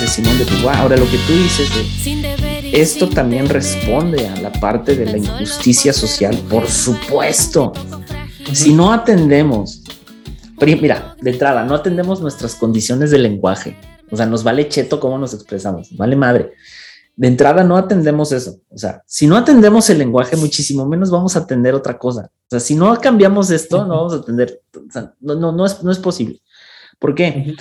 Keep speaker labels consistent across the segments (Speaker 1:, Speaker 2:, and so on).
Speaker 1: de Simón de Beauvoir. Ahora, lo que tú dices de esto también responde a la parte de la injusticia social, por supuesto. Si no atendemos, mira, de entrada, no atendemos nuestras condiciones de lenguaje. O sea, nos vale cheto cómo nos expresamos, vale madre. De entrada no atendemos eso. O sea, si no atendemos el lenguaje, muchísimo menos vamos a atender otra cosa. O sea, si no cambiamos esto, no vamos a atender. no, no, no, es, no es posible. ¿Por qué?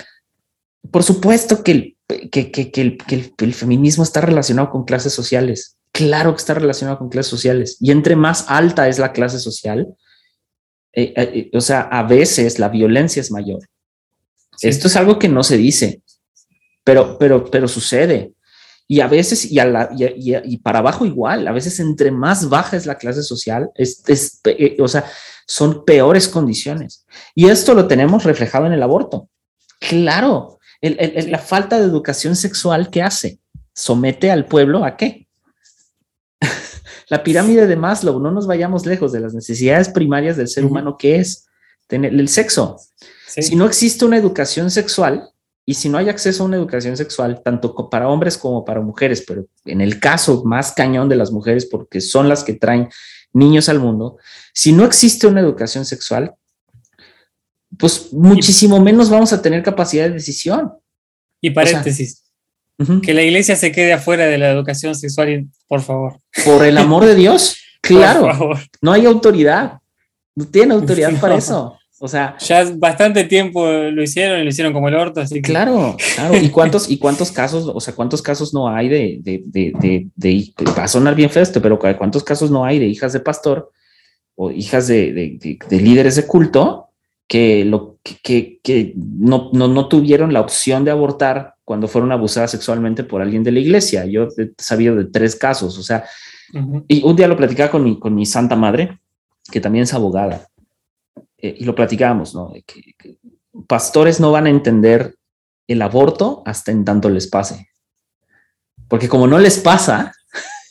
Speaker 1: Por supuesto que el, que, que, que, el, que el, feminismo está relacionado con clases sociales. Claro que está relacionado con clases sociales. Y entre más alta es la clase social, eh, eh, eh, o sea, a veces la violencia es mayor. Esto es algo que no se dice, pero, pero, pero sucede. Y a veces, y, a la, y, y, para abajo igual, a veces entre más baja es la clase social, es, es, o sea, son peores condiciones. Y esto lo tenemos reflejado en el aborto. Claro, la falta de educación sexual que hace, somete al pueblo a qué? la pirámide de Maslow, no nos vayamos lejos de las necesidades primarias del ser humano, que es tener el sexo. Si no existe una educación sexual y si no hay acceso a una educación sexual, tanto para hombres como para mujeres, pero en el caso más cañón de las mujeres, porque son las que traen niños al mundo, si no existe una educación sexual, pues muchísimo menos vamos a tener capacidad de decisión.
Speaker 2: Y paréntesis, que la iglesia se quede afuera de la educación sexual, por favor.
Speaker 1: Por el amor de Dios, claro. No hay autoridad, no tiene autoridad para eso. O sea,
Speaker 2: ya bastante tiempo lo hicieron y lo hicieron como el orto, así
Speaker 1: Claro, claro. ¿Y cuántos, y cuántos casos, o sea, cuántos casos no hay de, de, de, de, va a sonar bien feo esto, pero cuántos casos no hay de hijas de pastor o hijas de, líderes de culto que, lo, que, que no, no, no, tuvieron la opción de abortar cuando fueron abusadas sexualmente por alguien de la iglesia. Yo he sabido de tres casos, o sea, y un día lo platicaba con mi, con mi santa madre, que también es abogada, eh, y lo platicábamos, ¿no? Que, pastores no van a entender el aborto hasta en tanto les pase. Porque como no les pasa,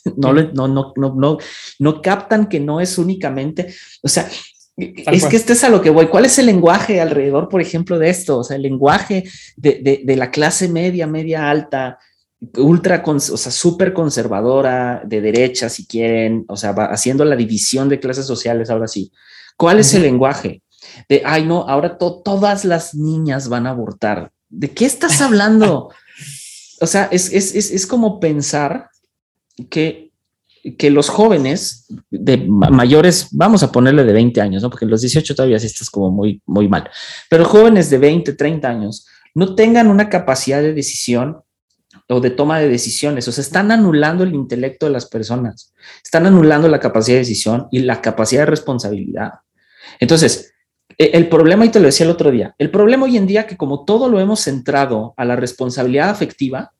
Speaker 1: no, no, no, no, no, no captan que no es únicamente, o sea, es que este es a lo que voy. ¿Cuál es el lenguaje alrededor, por ejemplo, de esto? O sea, el lenguaje de, de, la clase media, media alta, ultra, o sea, súper conservadora, de derecha, si quieren, o sea, va haciendo la división de clases sociales ahora sí. ¿Cuál es el lenguaje? De, ay, no, ahora todas las niñas van a abortar. ¿De qué estás hablando? o sea, es, es, es, es como pensar que que los jóvenes de mayores, vamos a ponerle de 20 años, ¿no? porque los 18 todavía sí estás como muy, muy mal, pero jóvenes de 20, 30 años no tengan una capacidad de decisión o de toma de decisiones, o sea, están anulando el intelecto de las personas, están anulando la capacidad de decisión y la capacidad de responsabilidad. Entonces, e, el problema, y te lo decía el otro día, el problema hoy en día que como todo lo hemos centrado a la responsabilidad afectiva,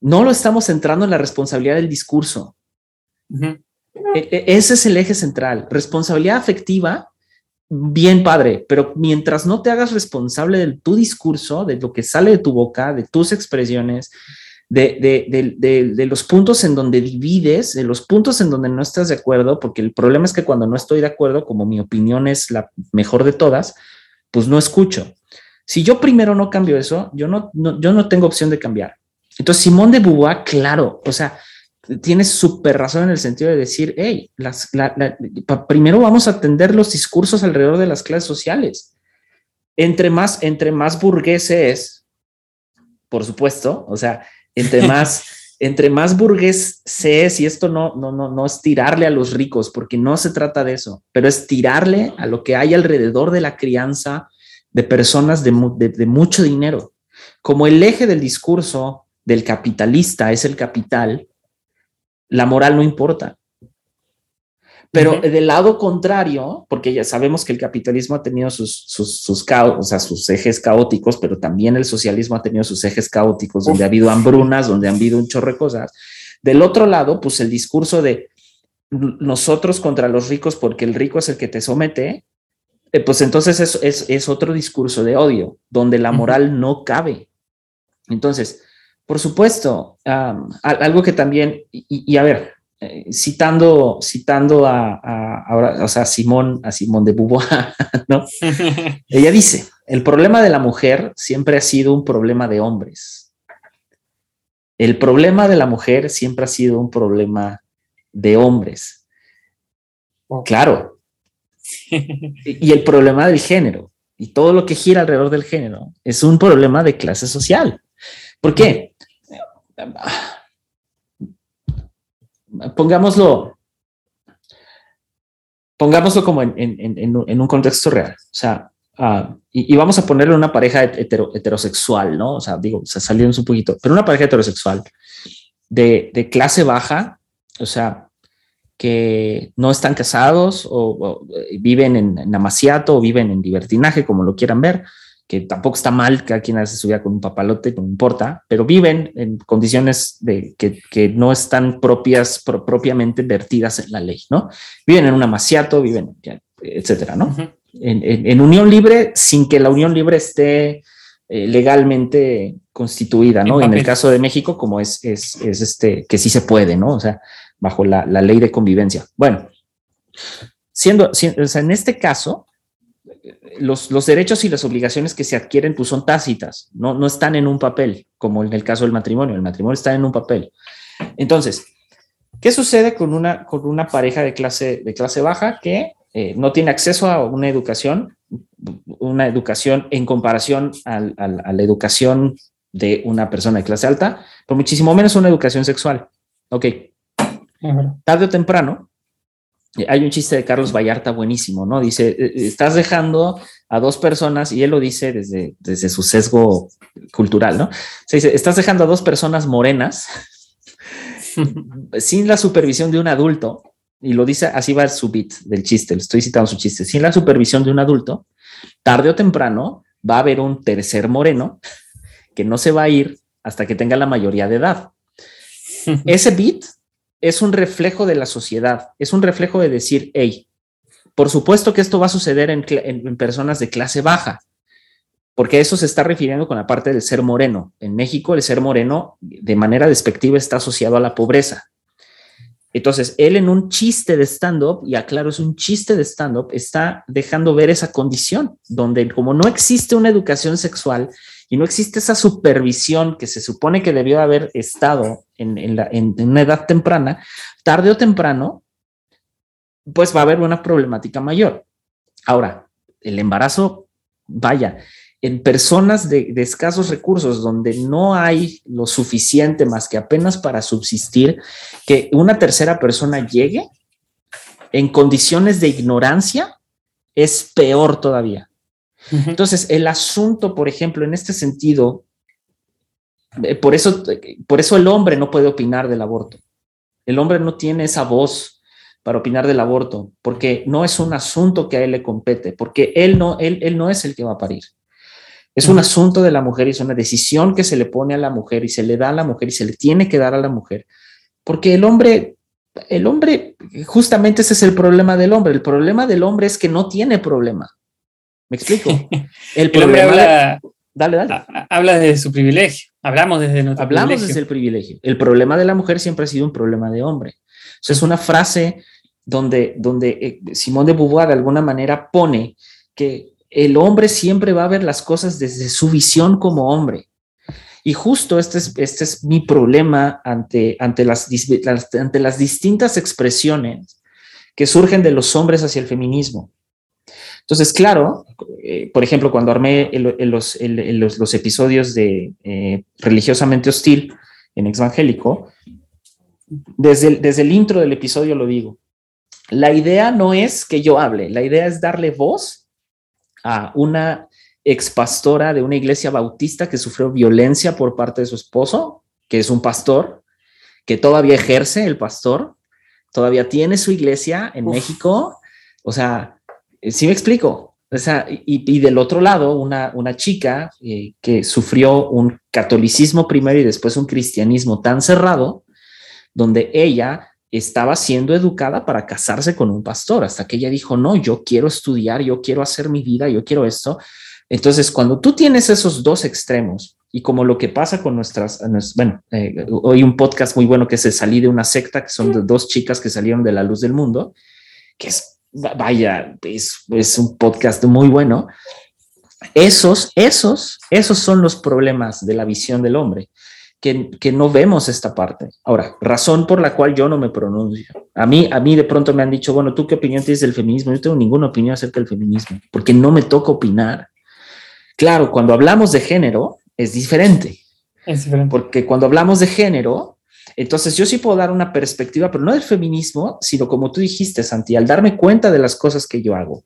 Speaker 1: no lo estamos centrando en la responsabilidad del discurso. E, ese es el eje central. Responsabilidad afectiva, bien padre, pero mientras no te hagas responsable de tu discurso, de lo que sale de tu boca, de tus expresiones, de, los puntos en donde divides, de los puntos en donde no estás de acuerdo, porque el problema es que cuando no estoy de acuerdo, como mi opinión es la mejor de todas, pues no escucho. Si yo primero no cambio eso, yo no, yo no tengo opción de cambiar. Entonces, Simón de Beauvoir, claro, o sea, tienes súper razón en el sentido de decir, hey, las, primero vamos a atender los discursos alrededor de las clases sociales. Entre más, entre más burgués por supuesto, o sea, entre más, entre más burgués se es, y esto no, no, no, no es tirarle a los ricos, porque no se trata de eso, pero es tirarle a lo que hay alrededor de la crianza de personas de, de mucho dinero. Como el eje del discurso del capitalista es el capital, la moral no importa. Pero del lado contrario, porque ya sabemos que el capitalismo ha tenido sus, sus, sus, o sea, sus ejes caóticos, pero también el socialismo ha tenido sus ejes caóticos, donde ha habido hambrunas, donde han habido un chorro de cosas. Del otro lado, pues el discurso de nosotros contra los ricos porque el rico es el que te somete, eh, pues entonces es, es, es, otro discurso de odio, donde la moral no cabe. Entonces, por supuesto, algo que también, y, a ver, eh, citando, citando a, ahora, o sea, Simón, a Simón de Beauvoir, ¿no? ella dice, el problema de la mujer siempre ha sido un problema de hombres. El problema de la mujer siempre ha sido un problema de hombres. Claro. y el problema del género y todo lo que gira alrededor del género es un problema de clase social. ¿Por qué? Pongámoslo, pongámoslo como en, un contexto real. O sea, ah, y, vamos a ponerle una pareja heterosexual, ¿no? O sea, digo, se salió un poquito, pero una pareja heterosexual de, clase baja, o sea, que no están casados o, viven en, en, amaciato o viven en libertinaje, como lo quieran ver, que tampoco está mal, que quien hace su vida con un papalote, no importa, pero viven en condiciones de, que, no están propias, propiamente vertidas en la ley, ¿no? Viven en un amaciato, viven, etcétera, ¿no? en, unión libre, sin que la unión libre esté eh, legalmente constituida, ¿no? En, el caso de México, como es, es, este, que sí se puede, ¿no? O sea, bajo la, ley de convivencia. Bueno, siendo, siendo o sea, en este caso, los, los, derechos y las obligaciones que se adquieren pues son tácitas, no, no están en un papel, como en el caso del matrimonio. El matrimonio está en un papel. Entonces, ¿qué sucede con una, con una pareja de clase, de clase baja que eh, no tiene acceso a una educación, una educación en comparación a la educación de una persona de clase alta, pero muchísimo menos una educación sexual? Ok. Tarde o temprano, hay un chiste de Carlos Vallarta buenísimo, ¿no? Dice, eh, eh, estás dejando a dos personas, y él lo dice desde, desde su sesgo cultural, ¿no? Se dice, estás dejando a dos personas morenas sin la supervisión de un adulto, y lo dice, así va su beat del chiste, le estoy citando su chiste, sin la supervisión de un adulto, tarde o temprano va a haber un tercer moreno que no se va a ir hasta que tenga la mayoría de edad. Ese beat es un reflejo de la sociedad, es un reflejo de decir, hey, por supuesto que esto va a suceder en, personas de clase baja, porque eso se está refiriendo con la parte del ser moreno. En México el ser moreno de manera despectiva está asociado a la pobreza. Entonces, él en un chiste de stand-up, y aclaro, es un chiste de stand-up, está dejando ver esa condición, donde como no existe una educación sexual y no existe esa supervisión que se supone que debió haber estado en, una edad temprana, tarde o temprano, pues va a haber una problemática mayor. Ahora, el embarazo, vaya, en personas de, escasos recursos, donde no hay lo suficiente más que apenas para subsistir, que una tercera persona llegue en condiciones de ignorancia, es peor todavía. Entonces, el asunto, por ejemplo, en este sentido, eh, por eso, por eso el hombre no puede opinar del aborto. El hombre no tiene esa voz para opinar del aborto, porque no es un asunto que a él le compete, porque él no, él, él no es el que va a parir. Es un asunto de la mujer y es una decisión que se le pone a la mujer y se le da a la mujer y se le tiene que dar a la mujer, porque el hombre, el hombre, justamente ese es el problema del hombre. El problema del hombre es que no tiene problema. ¿Me explico?
Speaker 2: El problema Dale, dale. Habla desde su privilegio. Hablamos desde nuestro
Speaker 1: Hablamos desde el privilegio. El problema de la mujer siempre ha sido un problema de hombre. O es una frase donde, donde eh, Simón de Beauvoir de alguna manera pone que el hombre siempre va a ver las cosas desde su visión como hombre. Y justo este es, este es mi problema ante, ante, las, ante las distintas expresiones que surgen de los hombres hacia el feminismo. Entonces, claro, eh, por ejemplo, cuando armé los, los, episodios de eh, Religiosamente Hostil en Exvangélico, desde el, desde el intro del episodio lo digo, la idea no es que yo hable, la idea es darle voz a una expastora de una iglesia bautista que sufrió violencia por parte de su esposo, que es un pastor, que todavía ejerce el pastor, todavía tiene su iglesia en México. O sea, sí me explico. O sea, y, del otro lado, una, una chica eh, que sufrió un catolicismo primero y después un cristianismo tan cerrado, donde ella estaba siendo educada para casarse con un pastor, hasta que ella dijo, no, yo quiero estudiar, yo quiero hacer mi vida, yo quiero esto. Entonces, cuando tú tienes esos dos extremos, y como lo que pasa con nuestras, bueno, eh, hoy un podcast muy bueno que se salí de una secta, que son de dos chicas que salieron de la luz del mundo, que es vaya, es, un podcast muy bueno. Esos, esos, esos son los problemas de la visión del hombre, que, que, no vemos esta parte. Ahora, razón por la cual yo no me pronuncio. A mí, a mí de pronto me han dicho, bueno, ¿tú qué opinión tienes del feminismo? Yo no tengo ninguna opinión acerca del feminismo, porque no me toca opinar. Claro, cuando hablamos de género es diferente.
Speaker 2: Es diferente.
Speaker 1: Porque cuando hablamos de género, entonces yo sí puedo dar una perspectiva, pero no del feminismo, sino como tú dijiste, Santi, al darme cuenta de las cosas que yo hago.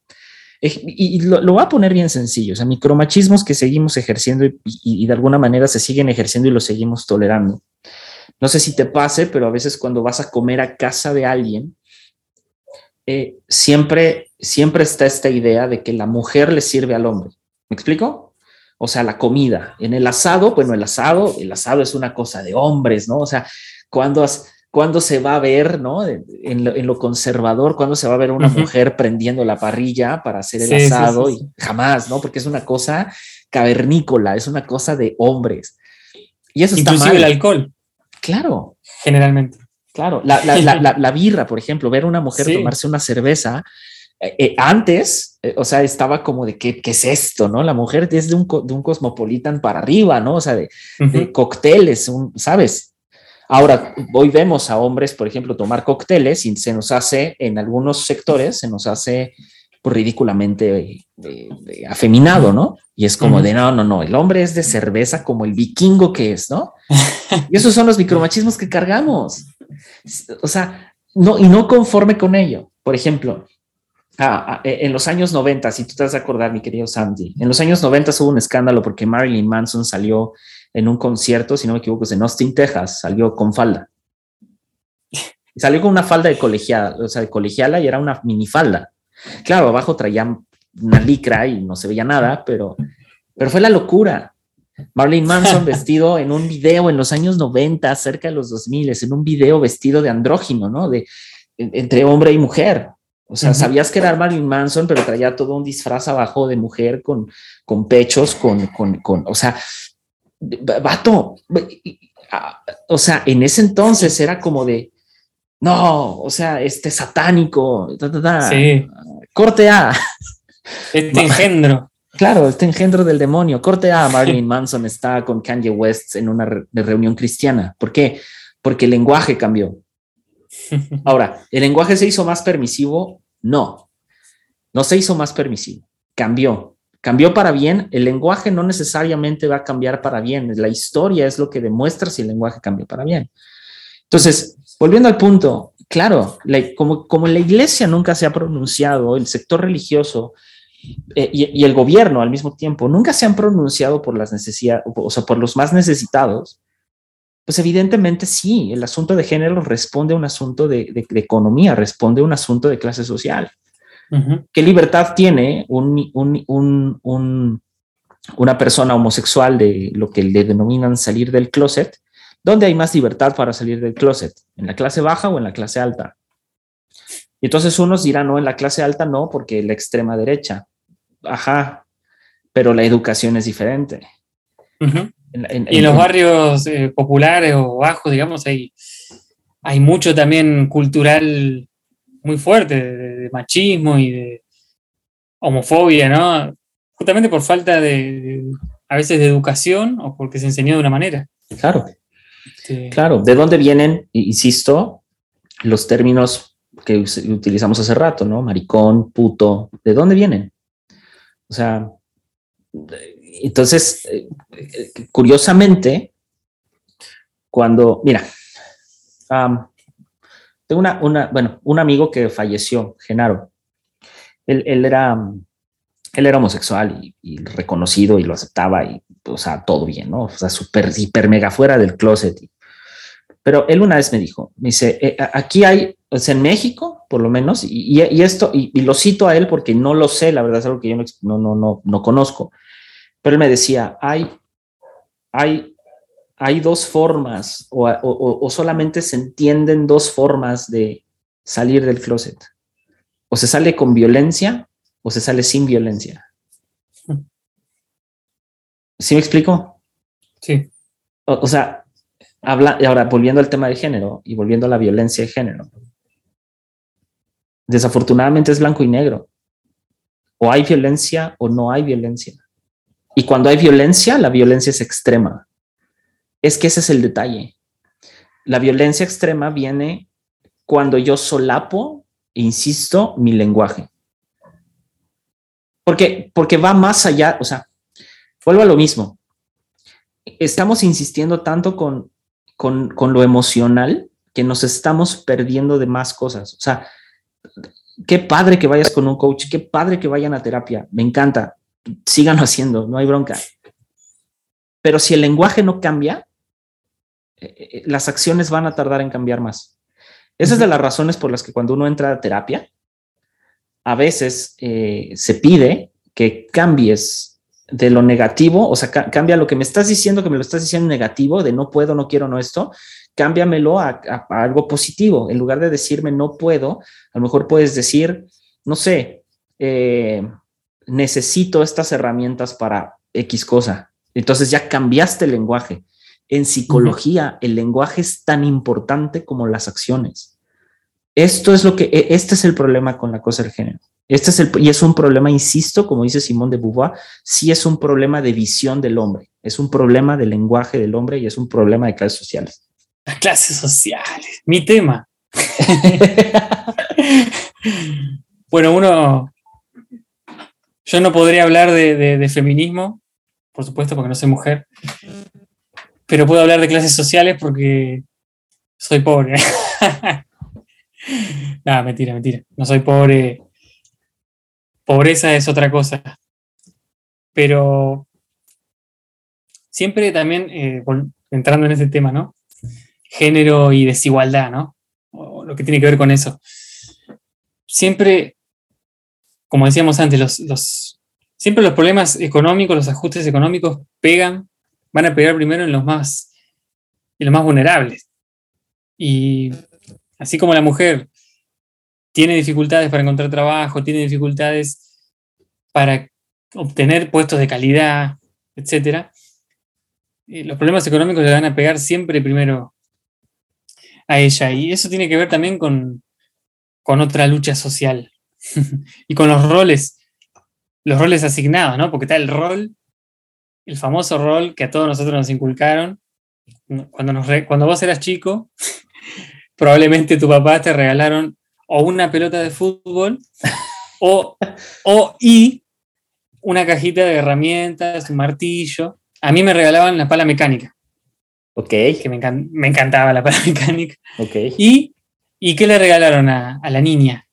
Speaker 1: Y, lo, lo, voy a poner bien sencillo, o sea, micromachismos que seguimos ejerciendo y, de alguna manera se siguen ejerciendo y lo seguimos tolerando. No sé si te pase, pero a veces cuando vas a comer a casa de alguien, eh, siempre, siempre está esta idea de que la mujer le sirve al hombre. ¿Me explico? O sea, la comida. En el asado, bueno, el asado, el asado es una cosa de hombres, ¿no? O sea, cuando, cuando se va a ver, ¿no? En lo, en lo conservador, cuando se va a ver una uh -huh. mujer prendiendo la parrilla para hacer el sí, asado sí, sí, y jamás, ¿no? Porque es una cosa cavernícola, es una cosa de hombres. Y eso
Speaker 2: Inclusive
Speaker 1: está mal.
Speaker 2: el alcohol.
Speaker 1: Claro.
Speaker 2: Generalmente.
Speaker 1: Claro, la, la, la, la, birra, por ejemplo, ver a una mujer tomarse una cerveza, eh, eh, antes, eh, o sea, estaba como de ¿qué, qué es esto, ¿no? La mujer es de un, de un cosmopolitan para arriba, ¿no? O sea, de, uh -huh. de cócteles, un, ¿sabes? Ahora, hoy vemos a hombres, por ejemplo, tomar cócteles y se nos hace, en algunos sectores, se nos hace pues, ridículamente eh, afeminado, ¿no? Y es como uh -huh. de, no, no, no, el hombre es de cerveza como el vikingo que es, ¿no? y esos son los micromachismos que cargamos. O sea, no, y no conforme con ello. Por ejemplo, ah, ah, en los años 90, si tú te vas a acordar, mi querido Sandy, en los años 90 hubo un escándalo porque Marilyn Manson salió en un concierto, si no me equivoco, es en Austin, Texas, salió con falda. Salió con una falda de colegiala, o sea, de colegiala y era una minifalda. Claro, abajo traía una licra y no se veía nada, pero, pero fue la locura. Marilyn Manson vestido en un video en los años 90, cerca de los 2000, en un video vestido de andrógino, ¿no? De, entre hombre y mujer. O sea, uh -huh. sabías que era Marilyn Manson, pero traía todo un disfraz abajo de mujer con, con pechos, con, con, con, o sea, vato, o sea, en ese entonces era como de, no, o sea, este satánico, ta, ta, ta,
Speaker 2: sí.
Speaker 1: corte A.
Speaker 2: Este engendro.
Speaker 1: Claro, este engendro del demonio. Corte A, Marilyn Manson está con Kanye West en una re reunión cristiana. ¿Por qué? Porque el lenguaje cambió. Ahora, ¿el lenguaje se hizo más permisivo? No, no se hizo más permisivo, cambió. Cambió para bien, el lenguaje no necesariamente va a cambiar para bien, la historia es lo que demuestra si el lenguaje cambió para bien. Entonces, volviendo al punto, claro, la, como, como la iglesia nunca se ha pronunciado, el sector religioso eh, y, y, el gobierno al mismo tiempo nunca se han pronunciado por las necesidades, o sea, por los más necesitados, pues evidentemente sí, el asunto de género responde a un asunto de, de, de economía, responde a un asunto de clase social. Uh -huh. ¿Qué libertad tiene un, un, un, una persona homosexual de lo que le denominan salir del closet? ¿Dónde hay más libertad para salir del closet? ¿En la clase baja o en la clase alta? Y entonces unos dirán, no, en la clase alta no, porque la extrema derecha. Ajá, pero la educación es diferente.
Speaker 2: Uh -huh. En, en, y en los barrios eh, populares o bajos, digamos, hay, hay mucho también cultural muy fuerte de, de, machismo y de homofobia, ¿no? Justamente por falta de, de, a veces de educación o porque se enseñó de una manera.
Speaker 1: Claro. Sí. Claro, ¿de dónde vienen, insisto, los términos que utilizamos hace rato, ¿no? Maricón, puto, ¿de dónde vienen? O sea, entonces, eh, curiosamente, cuando, mira, um, tengo una, una, bueno, un amigo que falleció, Genaro. Él, él era, él era homosexual y, reconocido y lo aceptaba y, o sea, todo bien, ¿no? O sea, súper, hiper, mega fuera del closet. Pero él una vez me dijo, me dice, eh, aquí hay, sea, en México, por lo menos, y, y esto, y, lo cito a él porque no lo sé, la verdad es algo que yo no, no, no, no conozco pero él me decía, hay, hay, hay dos formas o, o, o, solamente se entienden dos formas de salir del closet. O se sale con violencia o se sale sin violencia. ¿Sí me explico?
Speaker 2: Sí.
Speaker 1: O, o sea, habla, ahora volviendo al tema de género y volviendo a la violencia de género. Desafortunadamente es blanco y negro. O hay violencia o no hay violencia. Y cuando hay violencia, la violencia es extrema. Es que ese es el detalle. La violencia extrema viene cuando yo solapo, insisto, mi lenguaje. Porque, porque va más allá, o sea, vuelvo a lo mismo. Estamos insistiendo tanto con, con, con lo emocional que nos estamos perdiendo de más cosas. O sea, qué padre que vayas con un coach, qué padre que vayan a terapia, me encanta, síganlo haciendo, no hay bronca. Pero si el lenguaje no cambia, eh, eh, las acciones van a tardar en cambiar más. Esa es de las razones por las que cuando uno entra a terapia, a veces eh, se pide que cambies de lo negativo, o sea, cambia lo que me estás diciendo, que me lo estás diciendo negativo, de no puedo, no quiero, no esto, cámbiamelo a, algo positivo. En lugar de decirme no puedo, a lo mejor puedes decir, no sé, eh, necesito estas herramientas para X cosa. Entonces ya cambiaste el lenguaje. En psicología, el lenguaje es tan importante como las acciones. Esto es lo que, e, este es el problema con la cosa del género. Este es el, y es un problema, insisto, como dice Simón de Beauvoir, sí es un problema de visión del hombre, es un problema del lenguaje del hombre y es un problema de clases sociales.
Speaker 2: Las clases sociales, mi tema. bueno, uno, yo no podría hablar de, feminismo, por supuesto, porque no soy mujer, pero puedo hablar de clases sociales porque soy pobre. Nada, mentira, mentira. No soy pobre. Pobreza es otra cosa. Pero siempre también, eh, entrando en ese tema, ¿no? género y desigualdad, ¿no? O lo que tiene que ver con eso. Siempre, como decíamos antes, siempre los problemas económicos, los ajustes económicos pegan, van a pegar primero en los más, en los más vulnerables. Y así como la mujer tiene dificultades para encontrar trabajo, tiene dificultades para obtener puestos de calidad, etc., eh, los problemas económicos le van a pegar siempre primero a ella. Y eso tiene que ver también con, otra lucha social y con los roles, los roles asignados, ¿no? Porque está el rol, el famoso rol que a todos nosotros nos inculcaron. Cuando, nos cuando vos eras chico, probablemente tu papá te regalaron o una pelota de fútbol o, o y una cajita de herramientas, un martillo. A mí me regalaban la pala mecánica.
Speaker 1: Ok.
Speaker 2: Que me, encantaba la paramecánica.
Speaker 1: Ok.
Speaker 2: ¿Y, ¿y qué le regalaron a, la niña?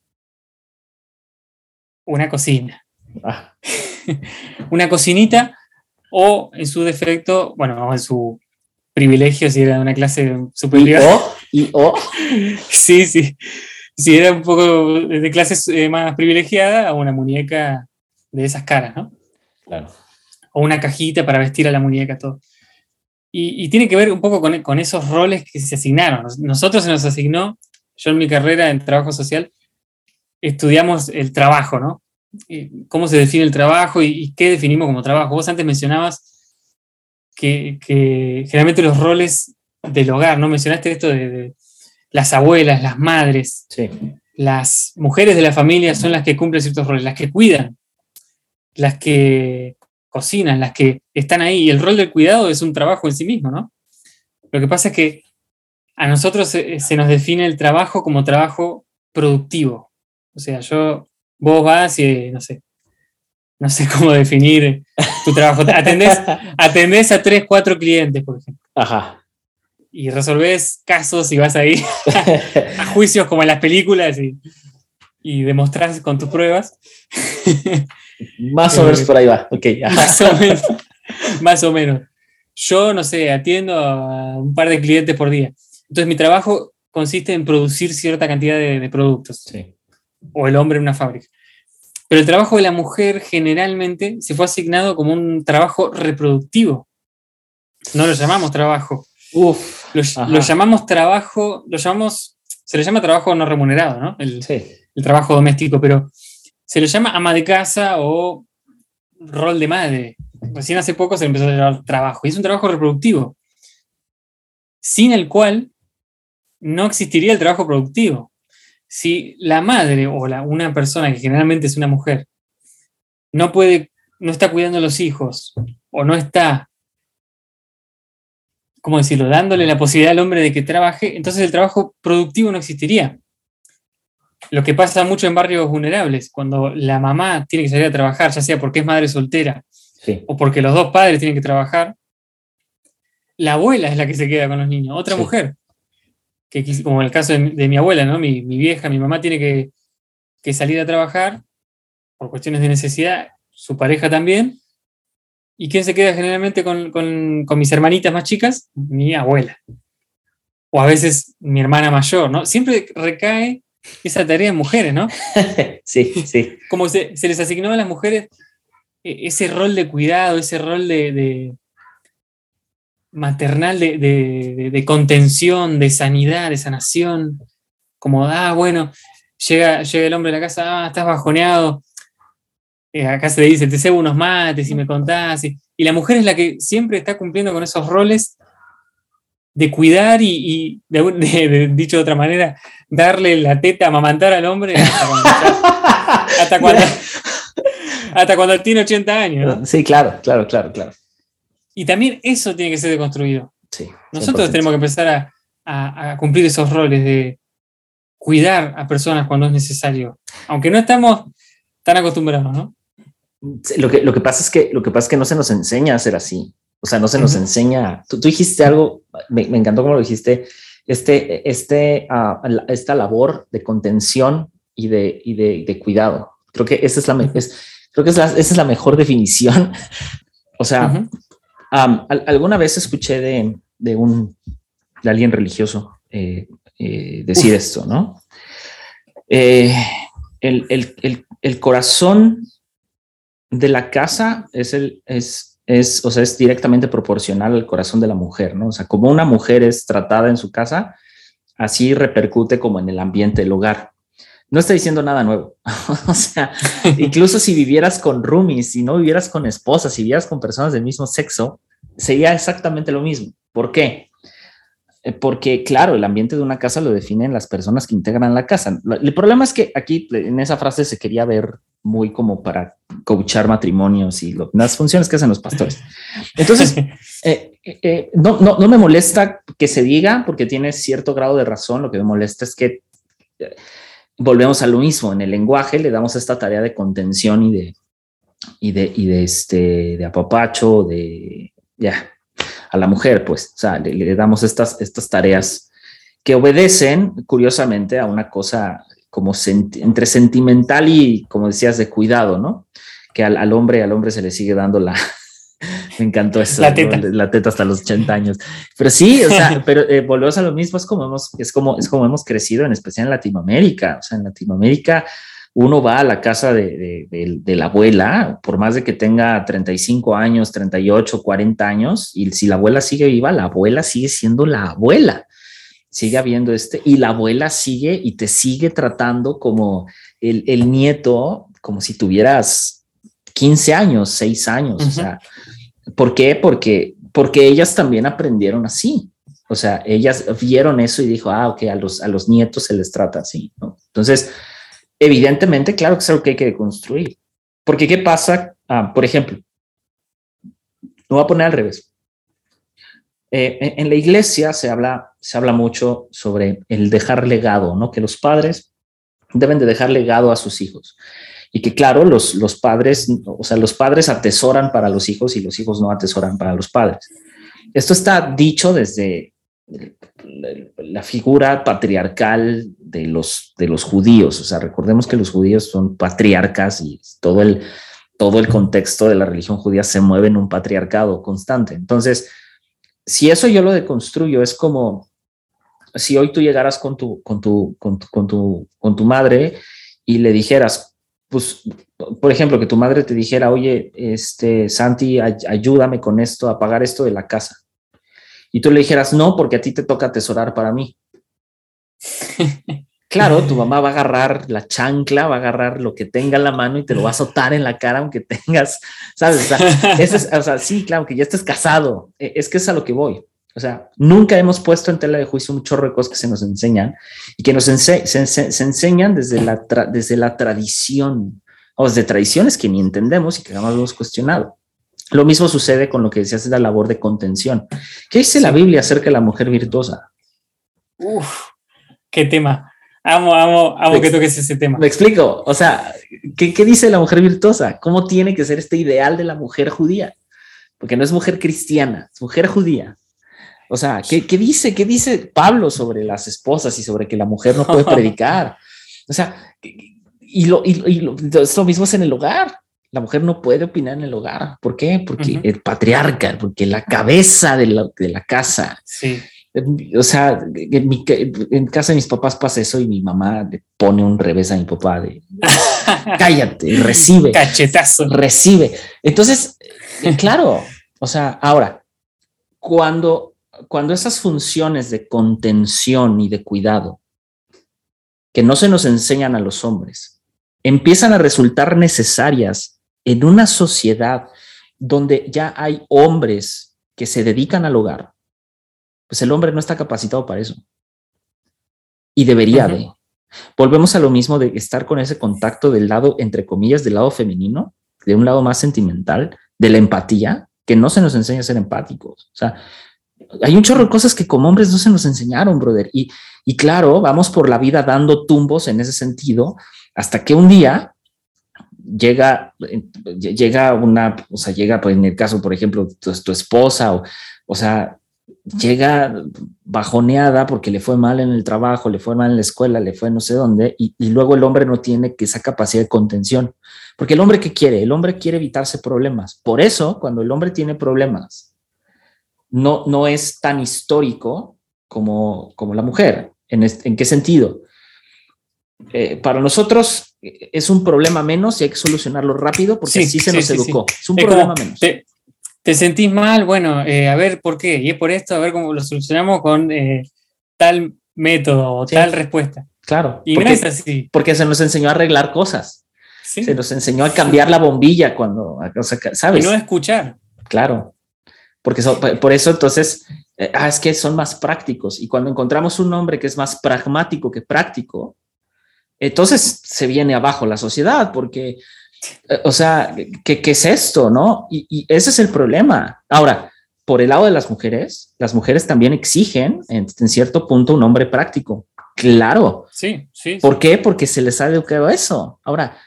Speaker 2: Una cocina. Ah. una cocinita o en su defecto, bueno, en su privilegio si era de una clase superior.
Speaker 1: ¿Y o?
Speaker 2: sí, sí. Si era un poco de clases eh, más privilegiada, a una muñeca de esas caras, ¿no?
Speaker 1: Claro.
Speaker 2: O una cajita para vestir a la muñeca, todo. Y, tiene que ver un poco con, esos roles que se asignaron. Nosotros se nos asignó, yo en mi carrera en trabajo social, estudiamos el trabajo, ¿no? Cómo se define el trabajo y, qué definimos como trabajo. Vos antes mencionabas que, generalmente los roles del hogar, ¿no? Mencionaste esto de, las abuelas, las madres, las mujeres de la familia son las que cumplen ciertos roles, las que cuidan, las que cocinan, las que están ahí. Y el rol del cuidado es un trabajo en sí mismo, ¿no? Lo que pasa es que a nosotros se, nos define el trabajo como trabajo productivo. O sea, yo, vos vas y, no sé, no sé cómo definir tu trabajo. Atendés, atendés a tres, cuatro clientes, por ejemplo.
Speaker 1: Ajá.
Speaker 2: Y resolvés casos y vas ahí a juicios como en las películas y, y demostrás con tus pruebas.
Speaker 1: Más o menos por ahí va, ok.
Speaker 2: Más o menos. más o menos. Yo, no sé, atiendo a un par de clientes por día. Entonces, mi trabajo consiste en producir cierta cantidad de, productos. O el hombre en una fábrica. Pero el trabajo de la mujer generalmente se fue asignado como un trabajo reproductivo. No lo llamamos trabajo.
Speaker 1: Uf,
Speaker 2: lo, llamamos trabajo, lo llamamos, se le llama trabajo no remunerado, ¿no? El, el trabajo doméstico, pero se le llama ama de casa o rol de madre. Recién hace poco se empezó a llamar trabajo. Y es un trabajo reproductivo, sin el cual no existiría el trabajo productivo. Si la madre o la, una persona que generalmente es una mujer no puede no está cuidando a los hijos o no está, ¿cómo decirlo?, dándole la posibilidad al hombre de que trabaje, entonces el trabajo productivo no existiría. Lo que pasa mucho en barrios vulnerables, cuando la mamá tiene que salir a trabajar, ya sea porque es madre soltera o porque los dos padres tienen que trabajar, la abuela es la que se queda con los niños, otra mujer. Que, como en el caso de, mi abuela, ¿no? Mi, vieja, mi mamá tiene que, que salir a trabajar por cuestiones de necesidad, su pareja también. ¿Y quién se queda generalmente con, mis hermanitas más chicas? Mi abuela. O a veces mi hermana mayor, ¿no? Siempre recae esa tarea en mujeres, ¿no?
Speaker 1: sí, sí.
Speaker 2: Como se, les asignó a las mujeres e, ese rol de cuidado, ese rol de, maternal de, contención, de sanidad, de sanación. Como, ah, bueno, llega, llega el hombre a la casa, ah, estás bajoneado, eh, acá se le dice, te cebo unos mates y me contás. Y, la mujer es la que siempre está cumpliendo con esos roles de cuidar y, dicho de otra manera, darle la teta, amamantar al hombre hasta cuando, hasta cuando, tiene 80 años.
Speaker 1: Sí, claro, claro, claro, claro.
Speaker 2: Y también eso tiene que ser deconstruido.
Speaker 1: Sí,
Speaker 2: Nosotros tenemos que empezar a, a, cumplir esos roles de cuidar a personas cuando es necesario. Aunque no estamos tan acostumbrados, ¿no?
Speaker 1: Lo que, lo que pasa es que lo que pasa es que no se nos enseña a ser así. O sea, no se nos enseña. Tú, dijiste algo, me, encantó como lo dijiste, este, este, uh, esta labor de contención y de, y de, de, cuidado. Creo que esa es la, es, creo que es la, esa es la mejor definición. o sea, um, alguna vez escuché de, de un de alguien religioso eh, eh, decir esto, ¿no? Eh, el, el, el, el corazón de la casa es el, es, es, o sea, es directamente proporcional al corazón de la mujer, ¿no? O sea, como una mujer es tratada en su casa, así repercute como en el ambiente del hogar. No estoy diciendo nada nuevo. o sea, incluso si vivieras con roomies, si no vivieras con esposas, si vivieras con personas del mismo sexo, sería exactamente lo mismo. ¿Por qué? Eh, porque claro, el ambiente de una casa lo definen las personas que integran la casa. El problema es que aquí en esa frase se quería ver muy como para coachar matrimonios y las funciones que hacen los pastores. Entonces, eh, eh, no, no, no, me molesta que se diga porque tiene cierto grado de razón. Lo que me molesta es que volvemos a lo mismo. En el lenguaje le damos esta tarea de contención y de, y de, y de, este, de apapacho, de ya, a la mujer, pues, o sea, le, damos estas, estas tareas que obedecen, curiosamente, a una cosa como entre sentimental y, como decías, de cuidado, ¿no? Que al, hombre, al hombre se le sigue dando la, me encantó eso.
Speaker 2: La teta.
Speaker 1: La teta hasta los 80 años. Pero sí, o sea, pero eh, volvemos a lo mismo, es como hemos, es como, es como hemos crecido, en especial en Latinoamérica. O sea, en Latinoamérica uno va a la casa de, la abuela, por más de que tenga 35 años, 38, 40 años, y si la abuela sigue viva, la abuela sigue siendo la abuela, sigue habiendo este, y la abuela sigue y te sigue tratando como el, nieto, como si tuvieras 15 años, 6 años, o sea, ¿por qué? Porque, porque ellas también aprendieron así. O sea, ellas vieron eso y dijo, ah, ok, a los, a los nietos se les trata así. Entonces, evidentemente, claro que es algo que hay que construir. Porque, ¿qué pasa? Ah, por ejemplo, lo voy a poner al revés. Eh, en la iglesia se habla, se habla mucho sobre el dejar legado, ¿no? Que los padres deben de dejar legado a sus hijos. Y que claro, los, los padres, o sea, los padres atesoran para los hijos y los hijos no atesoran para los padres. Esto está dicho desde la figura patriarcal de los, de los judíos. O sea, recordemos que los judíos son patriarcas y todo el, todo el contexto de la religión judía se mueve en un patriarcado constante. Entonces, si eso yo lo deconstruyo, es como si hoy tú llegaras con tu, con tu, con tu, con tu, con tu madre y le dijeras, pues, por ejemplo, que tu madre te dijera, oye, este, Santi, ayúdame con esto, a pagar esto de la casa y tú le dijeras, no, porque a ti te toca atesorar para mí. Claro, tu mamá va a agarrar la chancla, va a agarrar lo que tenga en la mano y te lo va a azotar en la cara, aunque tengas, ¿sabes? O sea, sí, claro, que ya estés casado. E, es que es a lo que voy. O sea, nunca hemos puesto en tela de juicio un chorro de cosas que se nos enseñan y que nos se, enseñan desde la, desde la tradición, o de tradiciones que ni entendemos y que jamás hemos cuestionado. Lo mismo sucede con lo que decías de la labor de contención. ¿Qué dice la Biblia acerca de la mujer virtuosa?
Speaker 2: Uf, qué tema. Amo, amo, amo que toques ese tema.
Speaker 1: Me explico. O sea, ¿qué, ¿qué, dice la mujer virtuosa? ¿Cómo tiene que ser este ideal de la mujer judía? Porque no es mujer cristiana, es mujer judía. O sea, ¿qué, qué dice? ¿Qué dice Pablo sobre las esposas y sobre que la mujer no puede predicar? O sea, y lo, y, y lo, esto mismo es en el hogar. La mujer no puede opinar en el hogar. ¿Por qué? Porque uh -huh. el patriarca, porque la cabeza de la, de la casa.
Speaker 2: Sí.
Speaker 1: O sea, en, mi, en, casa de mis papás pasa eso y mi mamá le pone un revés a mi papá de cállate, recibe.
Speaker 2: Cachetazo.
Speaker 1: Recibe. Entonces, claro, o sea, ahora, cuando, cuando esas funciones de contención y de cuidado que no se nos enseñan a los hombres empiezan a resultar necesarias en una sociedad donde ya hay hombres que se dedican al hogar, pues el hombre no está capacitado para eso. Y debería uh -huh. de. Volvemos a lo mismo de estar con ese contacto del lado, entre comillas, del lado femenino, de un lado más sentimental, de la empatía, que no se nos enseña a ser empáticos. O sea, hay un chorro de cosas que como hombres no se nos enseñaron, brother. Y, y claro, vamos por la vida dando tumbos en ese sentido, hasta que un día llega, llega una, o sea, llega, pues en el caso, por ejemplo, tu, tu esposa, o, o sea, llega bajoneada porque le fue mal en el trabajo, le fue mal en la escuela, le fue no sé dónde, y, y, luego el hombre no tiene esa capacidad de contención. Porque el hombre que quiere, el hombre quiere evitarse problemas. Por eso, cuando el hombre tiene problemas, no, no es tan histórico como, como la mujer. ¿En, este, ¿En qué sentido? Eh, para nosotros es un problema menos y hay que solucionarlo rápido porque sí, así se sí, nos sí, educó. Es un es problema menos.
Speaker 2: Te, te, sentís mal, bueno, eh, a ver por qué. Y es por esto, a ver cómo lo solucionamos con eh, tal método o tal respuesta.
Speaker 1: Claro.
Speaker 2: Y
Speaker 1: porque,
Speaker 2: no es así.
Speaker 1: Porque se nos enseñó a arreglar cosas. Se nos enseñó a cambiar la bombilla cuando, o sea, ¿sabes?
Speaker 2: Y no escuchar.
Speaker 1: Claro. Porque so, por eso entonces, eh, ah, es que son más prácticos. Y cuando encontramos un hombre que es más pragmático que práctico, entonces se viene abajo la sociedad, porque, eh, o sea, ¿qué, ¿qué, es esto? ¿No? Y, y, ese es el problema. Ahora, por el lado de las mujeres, las mujeres también exigen, en, en cierto punto, un hombre práctico. Claro.
Speaker 2: Sí, sí.
Speaker 1: ¿Por sí. qué? Porque se les ha educado eso. Ahora,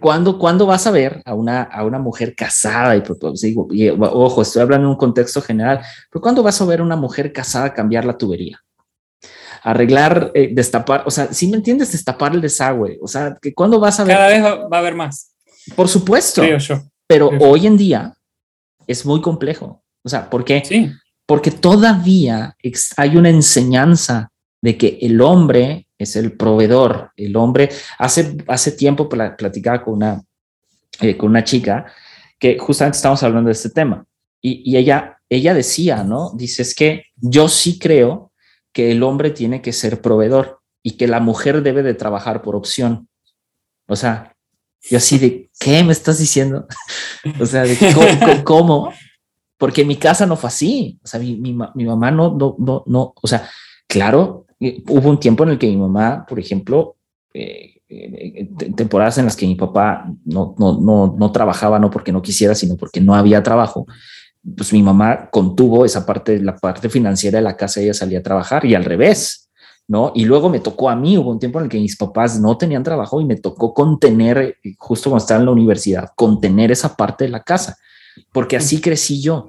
Speaker 1: ¿cuándo, ¿cuándo vas a ver a una, a una mujer casada? Y, pues, digo, y, ojo, estoy hablando en un contexto general, pero ¿cuándo vas a ver a una mujer casada cambiar la tubería? arreglar, eh, destapar, o sea, si ¿sí me entiendes, destapar el desagüe, o sea, que cuando vas a ver...
Speaker 2: Cada vez va, va a haber más.
Speaker 1: Por supuesto.
Speaker 2: Creo yo.
Speaker 1: Pero Creo hoy en día es muy complejo. O sea, ¿por qué?
Speaker 2: Sí.
Speaker 1: Porque todavía hay una enseñanza de que el hombre es el proveedor. El hombre, hace, hace tiempo platicaba con una, eh, con una chica que justamente estamos hablando de este tema y, y ella, ella decía, ¿no? Dice, es que yo sí creo que el hombre tiene que ser proveedor y que la mujer debe de trabajar por opción. O sea, yo así de, ¿qué me estás diciendo? o sea, de cómo, Porque mi casa no fue así. O sea, mi, mi, mi mamá no, no, no, no, o sea, claro, hubo un tiempo en el que mi mamá, por ejemplo, eh, eh, temporadas en las que mi papá no, no, no, no trabajaba, no porque no quisiera, sino porque no había trabajo pues mi mamá contuvo esa parte, la parte financiera de la casa, ella salía a trabajar y al revés, ¿no? Y luego me tocó a mí, hubo un tiempo en el que mis papás no tenían trabajo y me tocó contener, justo cuando estaba en la universidad, contener esa parte de la casa, porque así crecí yo.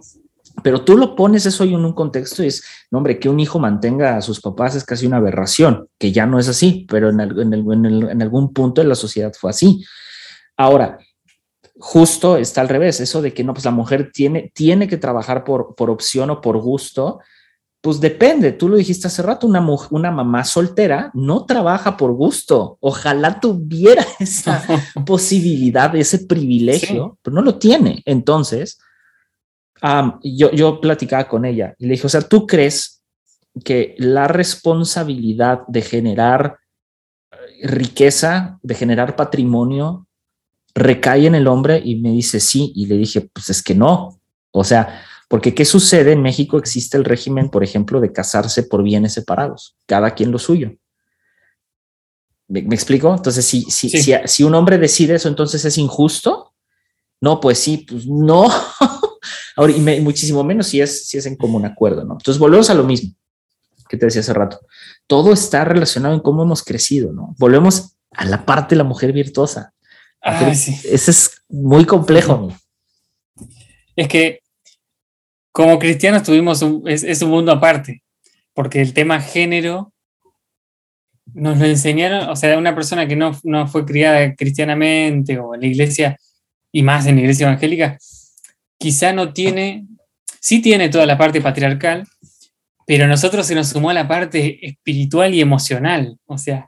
Speaker 1: Pero tú lo pones eso en un contexto y es, no, hombre, que un hijo mantenga a sus papás es casi una aberración, que ya no es así, pero en, el, en, el, en, el, en algún punto de la sociedad fue así. Ahora, justo está al revés, eso de que no, pues la mujer tiene, tiene que trabajar por, por opción o por gusto, pues depende, tú lo dijiste hace rato, una, una mamá soltera no trabaja por gusto, ojalá tuviera esa posibilidad, ese privilegio, sí. pero no lo tiene. Entonces, um, yo, yo platicaba con ella y le dije, o sea, ¿tú crees que la responsabilidad de generar riqueza, de generar patrimonio, recae en el hombre y me dice sí, y le dije, pues es que no. O sea, porque ¿qué sucede? En México existe el régimen, por ejemplo, de casarse por bienes separados, cada quien lo suyo. ¿Me, explico? Entonces, si, si, si, un hombre decide eso, entonces es injusto. No, pues sí, pues no. Ahora, y muchísimo menos si es, si es en común acuerdo, ¿no? Entonces, volvemos a lo mismo que te decía hace rato. Todo está relacionado en cómo hemos crecido, ¿no? Volvemos a la parte de la mujer virtuosa. Ah, sí. Ese es muy complejo.
Speaker 2: Es que como cristianos tuvimos un, es, un mundo aparte, porque el tema género nos lo enseñaron, o sea, una persona que no, no fue criada cristianamente o en la iglesia, y más en la iglesia evangélica, quizá no tiene, sí tiene toda la parte patriarcal, pero a nosotros se nos sumó la parte espiritual y emocional. O sea,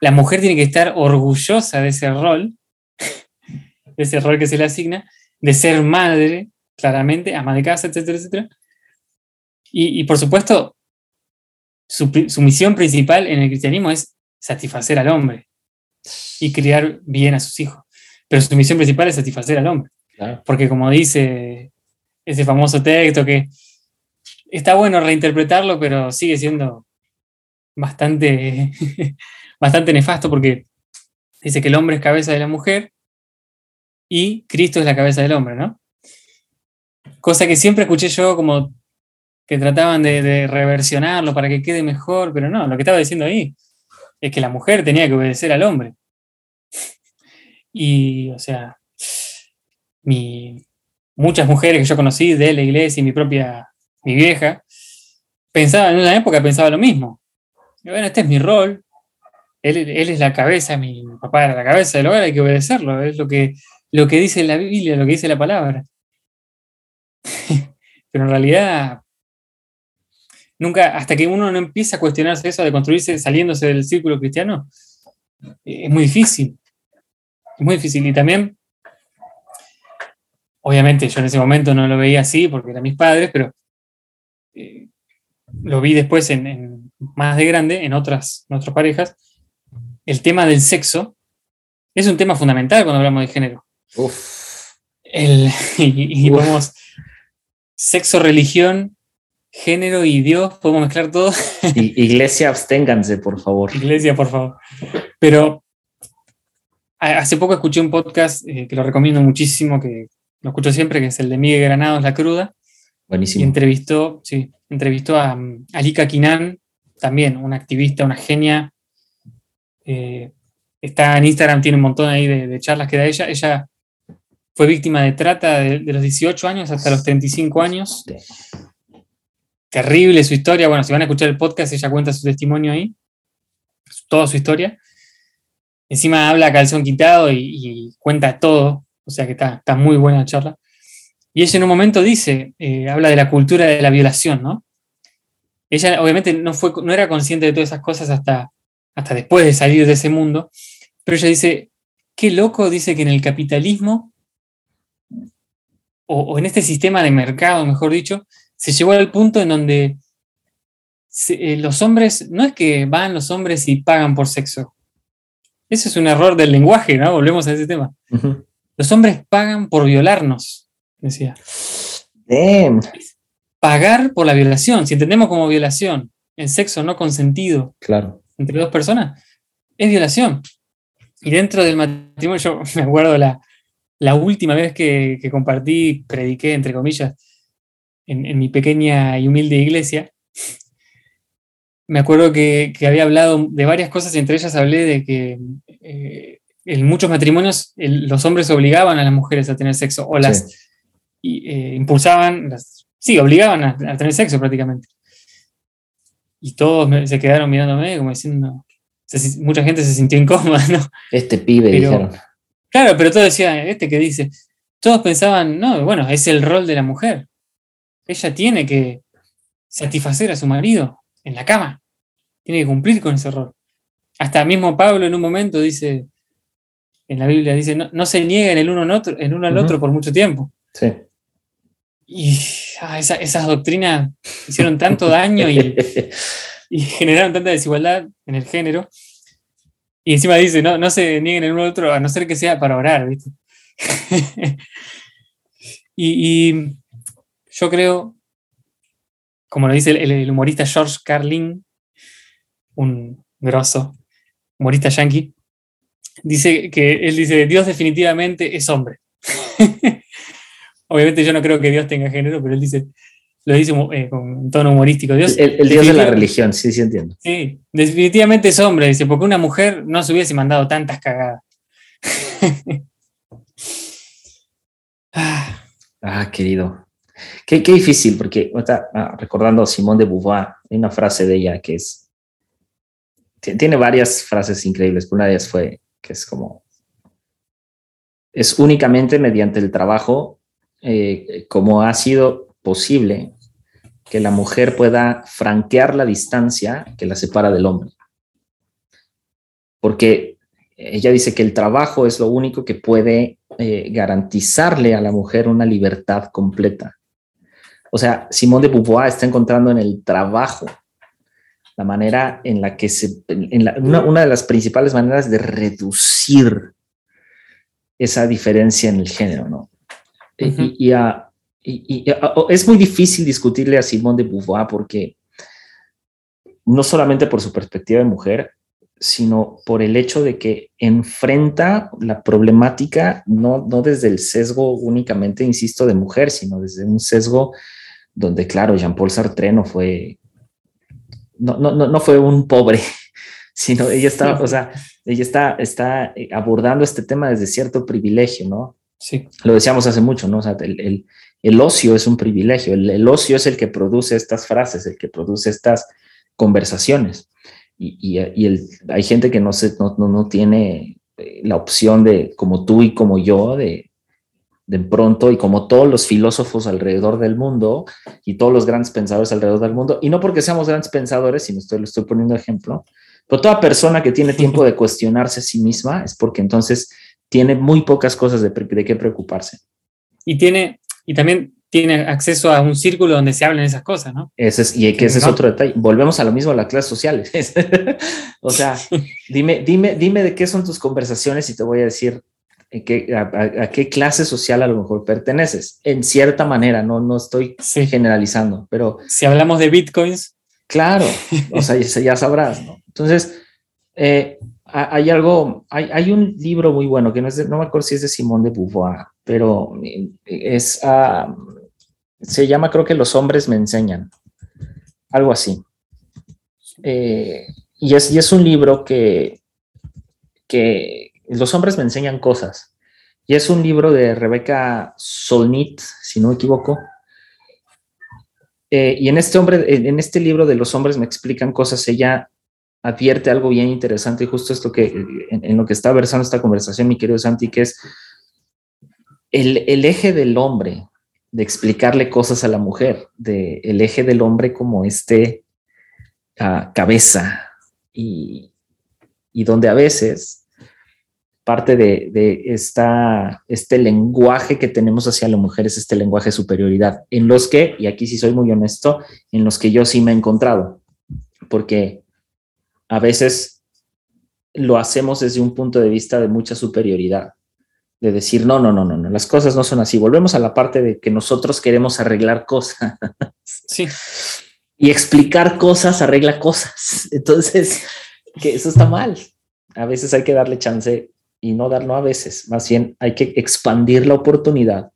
Speaker 2: la mujer tiene que estar orgullosa de ese rol, de ese rol que se le asigna, de ser madre, claramente, ama de casa, etcétera, etcétera. Y, por supuesto, su, misión principal en el cristianismo es satisfacer al hombre y criar bien a sus hijos. Pero su misión principal es satisfacer al hombre. Porque como dice ese famoso texto que está bueno reinterpretarlo, pero sigue siendo bastante, bastante nefasto porque dice que el hombre es cabeza de la mujer y Cristo es la cabeza del hombre, ¿no? Cosa que siempre escuché yo como que trataban de, reversionarlo para que quede mejor, pero no, lo que estaba diciendo ahí es que la mujer tenía que obedecer al hombre. Y, o sea, muchas mujeres que yo conocí de la iglesia y mi propia, mi vieja, pensaban, en una época pensaba lo mismo. bueno, este es mi rol, él, él, es la cabeza, mi papá era la cabeza del hogar, hay que obedecerlo, es lo que, lo que dice la Biblia, lo que dice la palabra. Pero en realidad, nunca, hasta que uno no empieza a cuestionarse eso de construirse saliéndose del círculo cristiano, es muy difícil. Es muy difícil. Y también, obviamente yo en ese momento no lo veía así porque eran mis padres, pero eh, lo vi después en, más de grande, en otras, en otras parejas. El tema del sexo es un tema fundamental cuando hablamos de género. El, y, y podemos sexo, religión, género y Dios, podemos mezclar todo.
Speaker 1: iglesia, absténganse, por favor.
Speaker 2: Iglesia, por favor. Pero hace poco escuché un podcast eh, que lo recomiendo muchísimo, que lo escucho siempre, que es el de Miguel Granados, La Cruda.
Speaker 1: Buenísimo.
Speaker 2: Y entrevistó, sí, entrevistó a Alika Kinan, también una activista, una genia. Eh, está en Instagram, tiene un montón ahí de, de charlas que da ella. Ella fue víctima de trata de, los 18 años hasta los 35 años. Terrible su historia. Bueno, si van a escuchar el podcast, ella cuenta su testimonio ahí, toda su historia. Encima habla calzón quitado y, cuenta todo, o sea que está, muy buena la charla. Y ella en un momento dice, eh, habla de la cultura de la violación, ¿no? Ella obviamente no, fue, no era consciente de todas esas cosas hasta, hasta después de salir de ese mundo, pero ella dice, qué loco, dice que en el capitalismo o, en este sistema de mercado, mejor dicho, se llegó al punto en donde eh, los hombres, no es que van los hombres y pagan por sexo. Eso es un error del lenguaje, ¿no? Volvemos a ese tema. Los hombres pagan por violarnos, decía. Pagar por la violación, si entendemos como violación, el sexo no consentido
Speaker 1: claro.
Speaker 2: entre dos personas, es violación. Y dentro del matrimonio, yo me acuerdo la, la última vez que, compartí, prediqué, entre comillas, en, mi pequeña y humilde iglesia, me acuerdo que, había hablado de varias cosas, y entre ellas hablé de que eh, en muchos matrimonios los hombres obligaban a las mujeres a tener sexo, o las eh, impulsaban, las, sí, obligaban a, tener sexo prácticamente. Y todos se quedaron mirándome como diciendo, mucha gente se sintió incómoda, ¿no?
Speaker 1: Este pibe, dijeron.
Speaker 2: Claro, pero todos decían, este que dice, todos pensaban, no, bueno, es el rol de la mujer. Ella tiene que satisfacer a su marido en la cama. Tiene que cumplir con ese rol. Hasta mismo Pablo en un momento dice, en la Biblia dice, no, se nieguen el uno, al otro, el uno al otro por mucho tiempo.
Speaker 1: Sí.
Speaker 2: Y ah, esas doctrinas hicieron tanto daño y, y generaron tanta desigualdad en el género y encima dice, no, no se nieguen el uno al otro, a no ser que sea para orar, ¿viste? y, yo creo, como lo dice el, humorista George Carlin, un grosso, humorista yankee, dice que él dice, Dios definitivamente es hombre. Obviamente yo no creo que Dios tenga género, pero él dice, lo dice eh, con tono humorístico. Dios,
Speaker 1: el, Dios de la religión, sí, sí entiendo.
Speaker 2: Sí, definitivamente es hombre, dice, porque una mujer no se hubiese mandado tantas cagadas.
Speaker 1: ah, querido. Qué, difícil, porque ah, recordando a Simón de Beauvoir, hay una frase de ella que es, tiene varias frases increíbles, pero una de ellas fue que es como, es únicamente mediante el trabajo eh, como ha sido posible que la mujer pueda franquear la distancia que la separa del hombre. Porque ella dice que el trabajo es lo único que puede eh, garantizarle a la mujer una libertad completa. O sea, Simón de Beauvoir está encontrando en el trabajo la manera en la que se, una, de las principales maneras de reducir esa diferencia en el género, ¿no? Y, es muy difícil discutirle a Simón de Beauvoir porque no solamente por su perspectiva de mujer, sino por el hecho de que enfrenta la problemática no, no desde el sesgo únicamente, insisto, de mujer, sino desde un sesgo donde, claro, Jean-Paul Sartre no fue, no, no, no fue un pobre, sino ella está, o sea, ella está, está eh, abordando este tema desde cierto privilegio, ¿no?
Speaker 2: Sí.
Speaker 1: Lo decíamos hace mucho, ¿no? O sea, el, el, ocio es un privilegio, el, ocio es el que produce estas frases, el que produce estas conversaciones. Y, y, el, hay gente que no, se, no, no, tiene eh, la opción de, como tú y como yo, de, de pronto, y como todos los filósofos alrededor del mundo y todos los grandes pensadores alrededor del mundo, y no porque seamos grandes pensadores, sino estoy, lo estoy poniendo ejemplo, pero toda persona que tiene tiempo de cuestionarse a sí misma es porque entonces tiene muy pocas cosas de, de qué preocuparse.
Speaker 2: Y tiene, y también tiene acceso a un círculo donde se hablan esas cosas, ¿no?
Speaker 1: Ese es, y que ese es otro detalle. Volvemos a lo mismo a las clases sociales. o sea, dime, dime, dime de qué son tus conversaciones y te voy a decir a, qué clase social a lo mejor perteneces. En cierta manera, no, no estoy generalizando, pero...
Speaker 2: Si hablamos de bitcoins.
Speaker 1: Claro, o sea, ya sabrás, ¿no? Entonces, eh, hay algo, hay, hay, un libro muy bueno que no es de, no me acuerdo si es de Simón de Beauvoir, pero es, ah, se llama creo que Los hombres me enseñan, algo así. Eh, y, es, y es un libro que, que los hombres me enseñan cosas. Y es un libro de Rebeca Solnit, si no me equivoco. Eh, y en este, hombre, en este libro de los hombres me explican cosas, ella advierte algo bien interesante y justo esto que en, lo que está versando esta conversación, mi querido Santi, que es el, el eje del hombre, de explicarle cosas a la mujer, de el eje del hombre como este ah, cabeza y, y donde a veces parte de, esta, este lenguaje que tenemos hacia las mujeres, este lenguaje de superioridad, en los que, y aquí sí soy muy honesto, en los que yo sí me he encontrado, porque a veces lo hacemos desde un punto de vista de mucha superioridad, de decir, no, no, no, no, no, las cosas no son así. Volvemos a la parte de que nosotros queremos arreglar cosas.
Speaker 2: Sí.
Speaker 1: Y explicar cosas arregla cosas. Entonces, que eso está mal. A veces hay que darle chance y no darlo a veces, más bien hay que expandir la oportunidad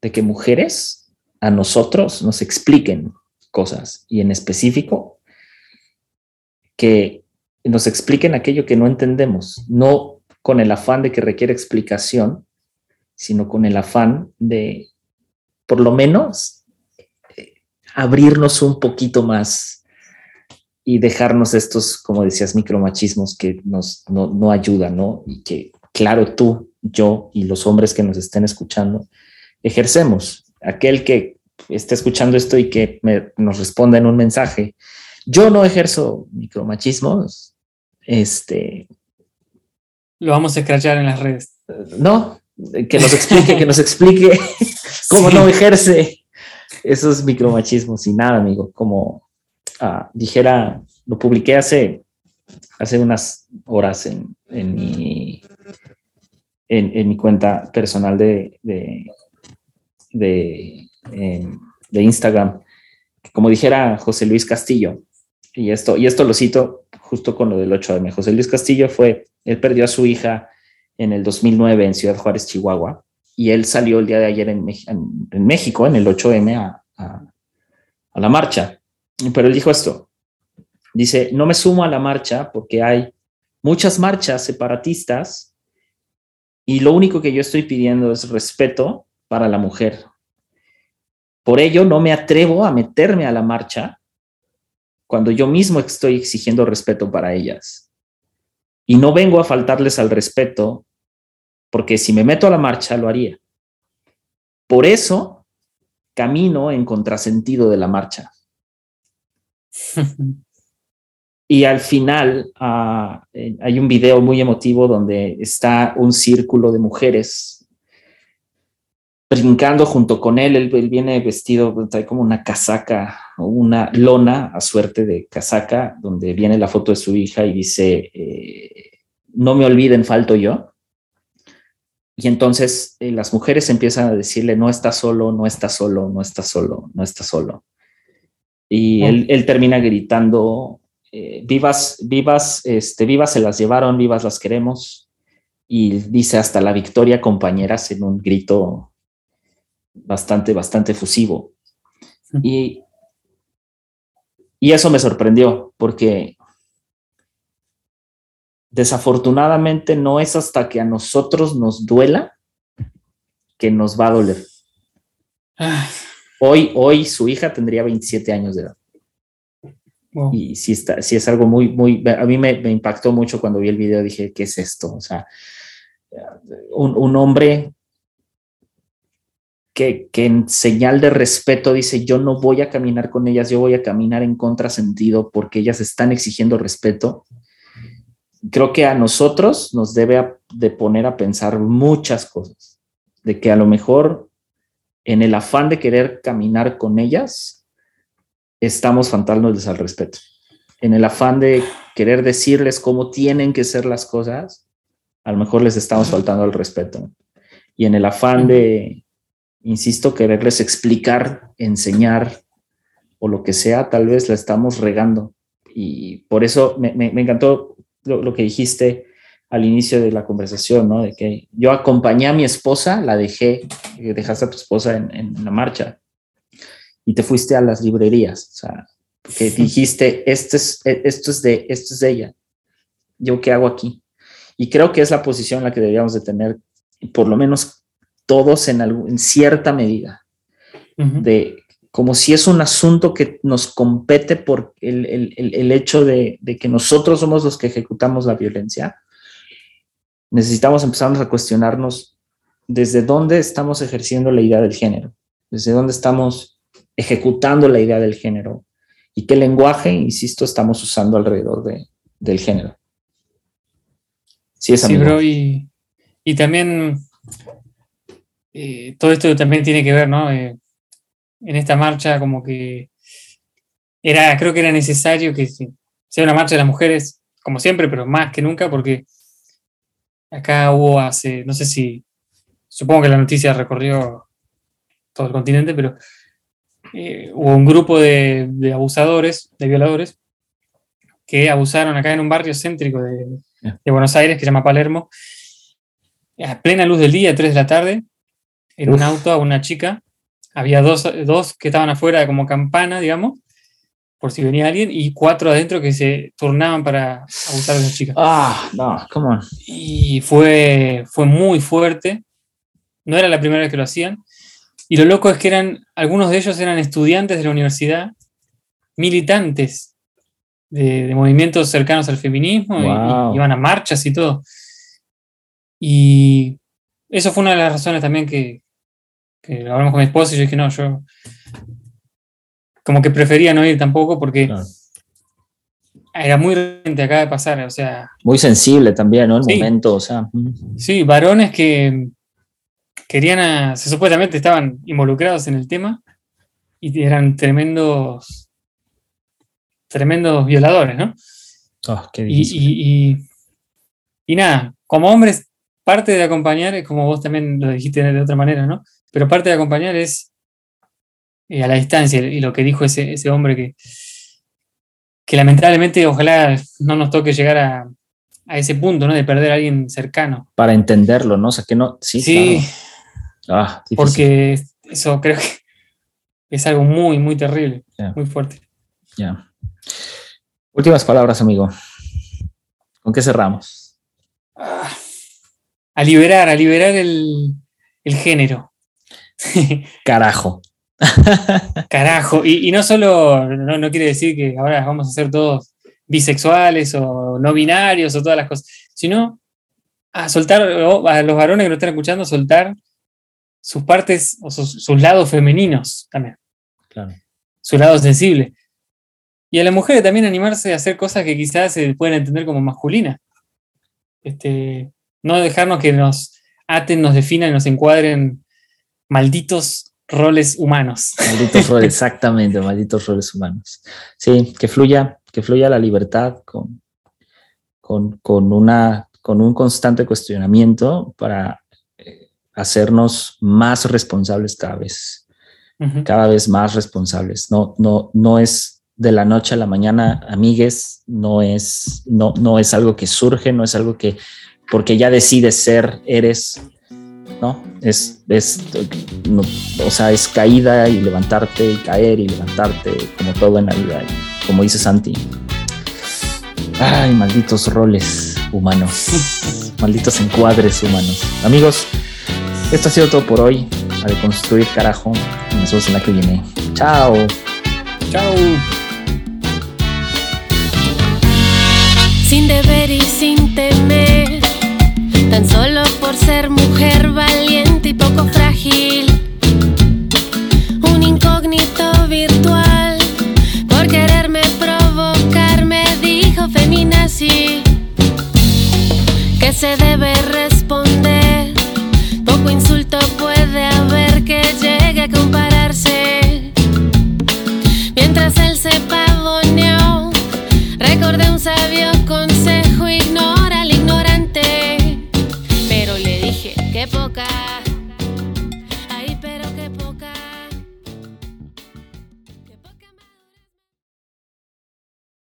Speaker 1: de que mujeres a nosotros nos expliquen cosas y en específico que nos expliquen aquello que no entendemos, no con el afán de que requiere explicación, sino con el afán de, por lo menos, eh, abrirnos un poquito más y dejarnos estos, como decías, micromachismos que nos no, ayudan, ¿no? Y que, claro, tú, yo y los hombres que nos estén escuchando, ejercemos. Aquel que esté escuchando esto y que nos responda en un mensaje, yo no ejerzo micromachismos, este...
Speaker 2: Lo vamos a escrachar en las redes.
Speaker 1: No, que nos explique, que nos explique cómo no ejerce esos micromachismos y nada, amigo, como Dijera, lo publiqué hace, hace unas horas en, en, mi, en, mi cuenta personal de, de, de, em, Instagram, como dijera José Luis Castillo, y esto, y esto lo cito justo con lo del 8M. José Luis Castillo fue, él perdió a su hija en el 2009 en Ciudad Juárez, Chihuahua, y él salió el día de ayer en, México, en el 8M, a, a la marcha. Pero él dijo esto, dice, no me sumo a la marcha porque hay muchas marchas separatistas y lo único que yo estoy pidiendo es respeto para la mujer. Por ello, no me atrevo a meterme a la marcha cuando yo mismo estoy exigiendo respeto para ellas. Y no vengo a faltarles al respeto, porque si me meto a la marcha lo haría. Por eso camino en contrasentido de la marcha. y al final ah, eh, hay un video muy emotivo donde está un círculo de mujeres brincando junto con él. Él, viene vestido, trae como una casaca o una lona a suerte de casaca, donde viene la foto de su hija y dice, eh, no me olviden, falto yo. Y entonces eh, las mujeres empiezan a decirle, no está solo, no está solo, no está solo, no está solo. Y él, termina gritando, eh, vivas, vivas, este, vivas se las llevaron, vivas las queremos. Y dice hasta la victoria, compañeras, en un grito bastante, bastante efusivo. Y, y eso me sorprendió porque desafortunadamente no es hasta que a nosotros nos duela que nos va a doler. Ah. Hoy, hoy su hija tendría 27 años de edad. Y si está, si es algo muy, muy, a mí me, impactó mucho cuando vi el video, dije, ¿qué es esto? O sea, un, un hombre que, en señal de respeto dice, yo no voy a caminar con ellas, yo voy a caminar en contrasentido porque ellas están exigiendo respeto. Creo que a nosotros nos debe de poner a pensar muchas cosas, de que a lo mejor en el afán de querer caminar con ellas, estamos faltándoles al respeto. En el afán de querer decirles cómo tienen que ser las cosas, a lo mejor les estamos faltando al respeto. Y en el afán de, insisto, quererles explicar, enseñar o lo que sea, tal vez la estamos regando. Y por eso me, encantó lo, que dijiste al inicio de la conversación, ¿no? De que yo acompañé a mi esposa, la dejé, eh, dejaste a tu esposa en, la marcha y te fuiste a las librerías, o sea, que dijiste, esto es, e, esto es, de, esto es de ella, yo qué hago aquí. Y creo que es la posición en la que deberíamos de tener, por lo menos todos en, en cierta medida, de como si es un asunto que nos compete por el, hecho de, que nosotros somos los que ejecutamos la violencia, necesitamos empezar a cuestionarnos desde dónde estamos ejerciendo la idea del género, desde dónde estamos ejecutando la idea del género y qué lenguaje, insisto, estamos usando alrededor de, del género.
Speaker 2: Sí, es sí bro, y, y también eh, todo esto también tiene que ver, ¿no? Eh, en esta marcha como que era, creo que era necesario que sea una marcha de las mujeres, como siempre, pero más que nunca, porque acá hubo hace, no sé si, supongo que la noticia recorrió todo el continente, pero eh, hubo un grupo de, abusadores, de violadores, que abusaron acá en un barrio céntrico de, de Buenos Aires, que se llama Palermo, a plena luz del día, 3 de la tarde, en un auto a una chica. Había dos, dos que estaban afuera como campana, digamos, por si venía alguien, y cuatro adentro que se turnaban para abusar de esa chica.
Speaker 1: Ah, no, come on.
Speaker 2: Y fue, fue muy fuerte. No era la primera vez que lo hacían. Y lo loco es que eran, algunos de ellos eran estudiantes de la universidad, militantes de, movimientos cercanos al feminismo, y, iban a marchas y todo. Y eso fue una de las razones también que, que hablamos con mi esposa y yo dije, no, yo como que prefería no ir tampoco porque era muy reciente, acaba de pasar, o sea...
Speaker 1: Muy sensible también, ¿no? El momento, o sea...
Speaker 2: Sí, varones que querían, se, supuestamente estaban involucrados en el tema y eran tremendos, tremendos violadores, ¿no?
Speaker 1: Oh, qué
Speaker 2: y, y, y, y nada, como hombres, parte de acompañar es como vos también lo dijiste de otra manera, ¿no? Pero parte de acompañar es eh, a la distancia, y lo que dijo ese, ese hombre que, que lamentablemente ojalá no nos toque llegar a, ese punto, ¿no? De perder a alguien cercano.
Speaker 1: Para entenderlo, ¿no? O sea, que no, sí,
Speaker 2: sí ah, porque eso creo que es algo muy, muy terrible, muy fuerte.
Speaker 1: Ya. Últimas palabras, amigo. ¿Con qué cerramos?
Speaker 2: Ah, a liberar, a liberar el, el género.
Speaker 1: Carajo.
Speaker 2: Carajo. Y, no solo, no, quiere decir que ahora vamos a ser todos bisexuales o no binarios o todas las cosas, sino a soltar, a los varones que nos están escuchando, soltar sus partes o sus, lados femeninos también.
Speaker 1: Claro.
Speaker 2: Su lado sensible. Y a las mujeres también animarse a hacer cosas que quizás se pueden entender como masculinas. Este, no dejarnos que nos aten, nos definan y nos encuadren malditos roles humanos.
Speaker 1: Malditos roles, exactamente, malditos roles humanos. Sí, que fluya, que fluya la libertad con, con, una, con un constante cuestionamiento para eh, hacernos más responsables cada vez, cada vez más responsables. No, no, no es de la noche a la mañana, amigues, no es, no, no es algo que surge, no es algo que porque ya decides ser, eres, ¿no? Es, es, o sea, es caída y levantarte y caer y levantarte, como todo en la vida, como dice Santi. Ay, malditos roles humanos, malditos encuadres humanos. Amigos, esto ha sido todo por hoy. A deconstruir, carajo. Nos vemos en la que viene. Chao.
Speaker 2: Chao.
Speaker 3: Sin deber y sin temer Tan solo por ser mujer valiente y poco frágil. Un incógnito virtual. Por quererme provocar me dijo feminazi. Que se debe responder. Poco insulto puede haber que llegue a compararse. Mientras él se pavoneó, recordé un sabio consejo ignorado. época.